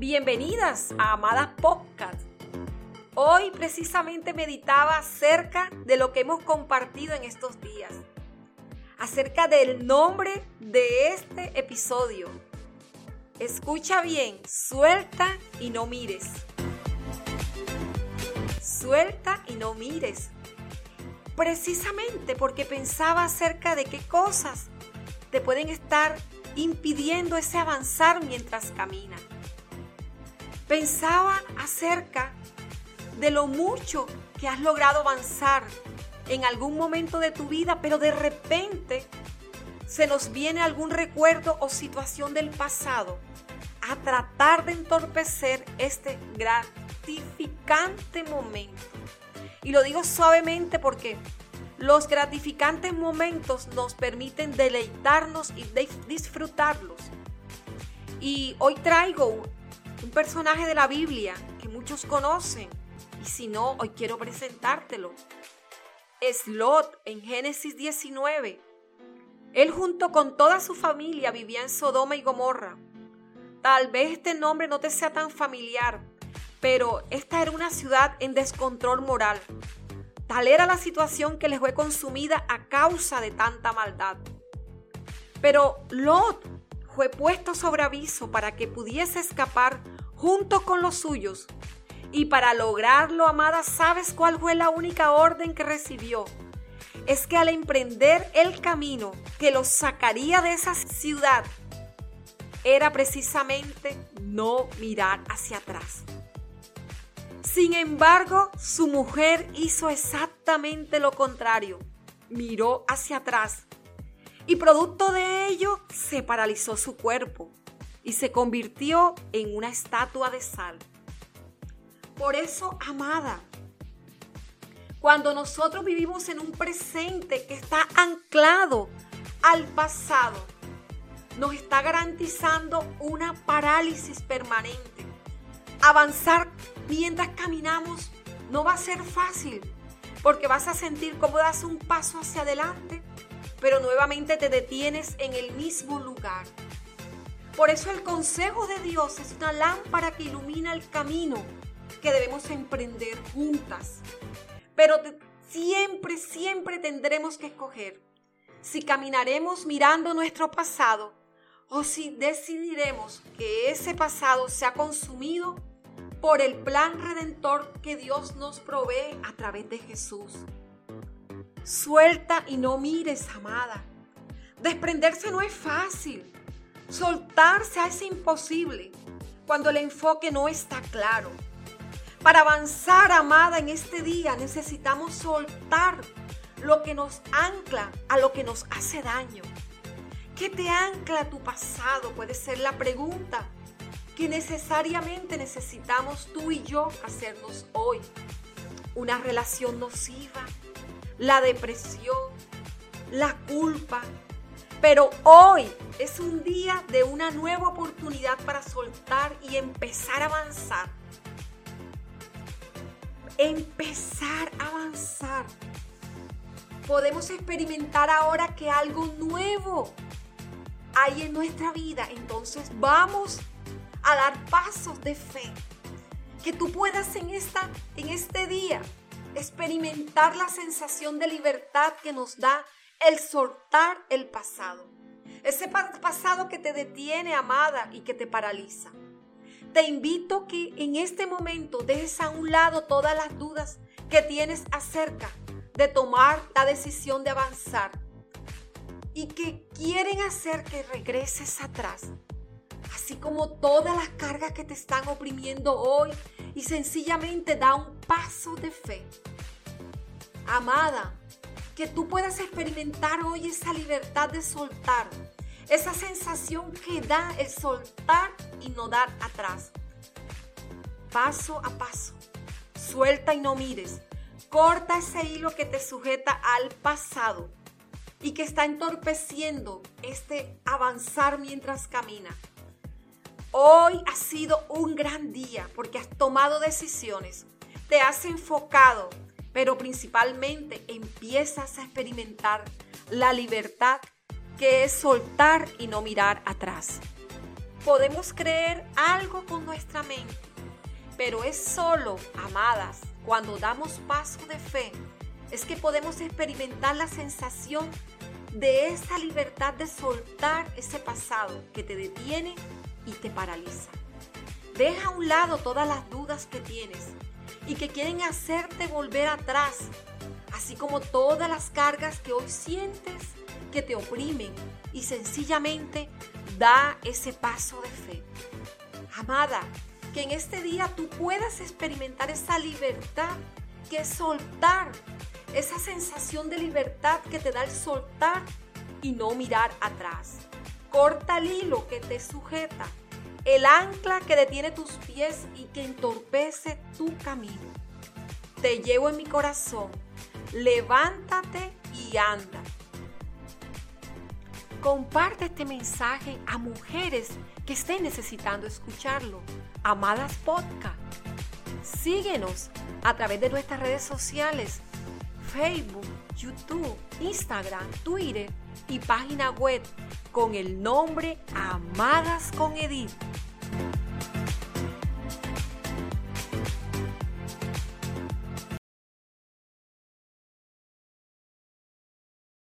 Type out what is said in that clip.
Bienvenidas a Amada Podcast. Hoy precisamente meditaba acerca de lo que hemos compartido en estos días, acerca del nombre de este episodio. Escucha bien, suelta y no mires. Suelta y no mires. Precisamente porque pensaba acerca de qué cosas te pueden estar impidiendo ese avanzar mientras caminas. Pensaba acerca de lo mucho que has logrado avanzar en algún momento de tu vida, pero de repente se nos viene algún recuerdo o situación del pasado a tratar de entorpecer este gratificante momento. Y lo digo suavemente porque los gratificantes momentos nos permiten deleitarnos y disfrutarlos. Y hoy traigo un personaje de la Biblia que muchos conocen. Y si no, hoy quiero presentártelo. Es Lot en Génesis 19. Él junto con toda su familia vivía en Sodoma y Gomorra. Tal vez este nombre no te sea tan familiar, pero esta era una ciudad en descontrol moral. Tal era la situación que les fue consumida a causa de tanta maldad. Pero Lot fue puesto sobre aviso para que pudiese escapar junto con los suyos. Y para lograrlo, amada, ¿sabes cuál fue la única orden que recibió? Es que al emprender el camino que los sacaría de esa ciudad, era precisamente no mirar hacia atrás. Sin embargo, su mujer hizo exactamente lo contrario. Miró hacia atrás y producto de ello se paralizó su cuerpo y se convirtió en una estatua de sal. Por eso, amada, cuando nosotros vivimos en un presente que está anclado al pasado, nos está garantizando una parálisis permanente avanzar mientras caminamos no va a ser fácil, porque vas a sentir como das un paso hacia adelante, pero nuevamente te detienes en el mismo lugar. Por eso el consejo de Dios es una lámpara que ilumina el camino que debemos emprender juntas. Pero siempre, siempre tendremos que escoger si caminaremos mirando nuestro pasado o si decidiremos que ese pasado se ha consumido por el plan redentor que Dios nos provee a través de Jesús. Suelta y no mires, amada. Desprenderse no es fácil. Soltarse es imposible cuando el enfoque no está claro. Para avanzar, amada, en este día necesitamos soltar lo que nos ancla a lo que nos hace daño. ¿Qué te ancla a tu pasado? Puede ser la pregunta que necesariamente necesitamos tú y yo hacernos hoy. Una relación nociva, la depresión, la culpa. Pero hoy es un día de una nueva oportunidad para soltar y empezar a avanzar. Empezar a avanzar. Podemos experimentar ahora que algo nuevo hay en nuestra vida. Entonces vamos a dar pasos de fe. Que tú puedas en, esta, en este día experimentar la sensación de libertad que nos da el soltar el pasado. Ese pasado que te detiene, amada, y que te paraliza. Te invito que en este momento dejes a un lado todas las dudas que tienes acerca de tomar la decisión de avanzar y que quieren hacer que regreses atrás así como todas las cargas que te están oprimiendo hoy y sencillamente da un paso de fe. Amada, que tú puedas experimentar hoy esa libertad de soltar, esa sensación que da el soltar y no dar atrás. Paso a paso, suelta y no mires, corta ese hilo que te sujeta al pasado y que está entorpeciendo este avanzar mientras camina. Hoy ha sido un gran día porque has tomado decisiones, te has enfocado, pero principalmente empiezas a experimentar la libertad que es soltar y no mirar atrás. podemos creer algo con nuestra mente, pero es solo, amadas, cuando damos paso de fe, es que podemos experimentar la sensación de esa libertad de soltar ese pasado que te detiene y te paraliza. Deja a un lado todas las dudas que tienes y que quieren hacerte volver atrás, así como todas las cargas que hoy sientes que te oprimen y sencillamente da ese paso de fe. Amada, que en este día tú puedas experimentar esa libertad que es soltar, esa sensación de libertad que te da el soltar y no mirar atrás. Corta el hilo que te sujeta, el ancla que detiene tus pies y que entorpece tu camino. Te llevo en mi corazón, levántate y anda. Comparte este mensaje a mujeres que estén necesitando escucharlo. Amadas Podcast. Síguenos a través de nuestras redes sociales, Facebook, YouTube, Instagram, Twitter y página web con el nombre Amadas con Edith.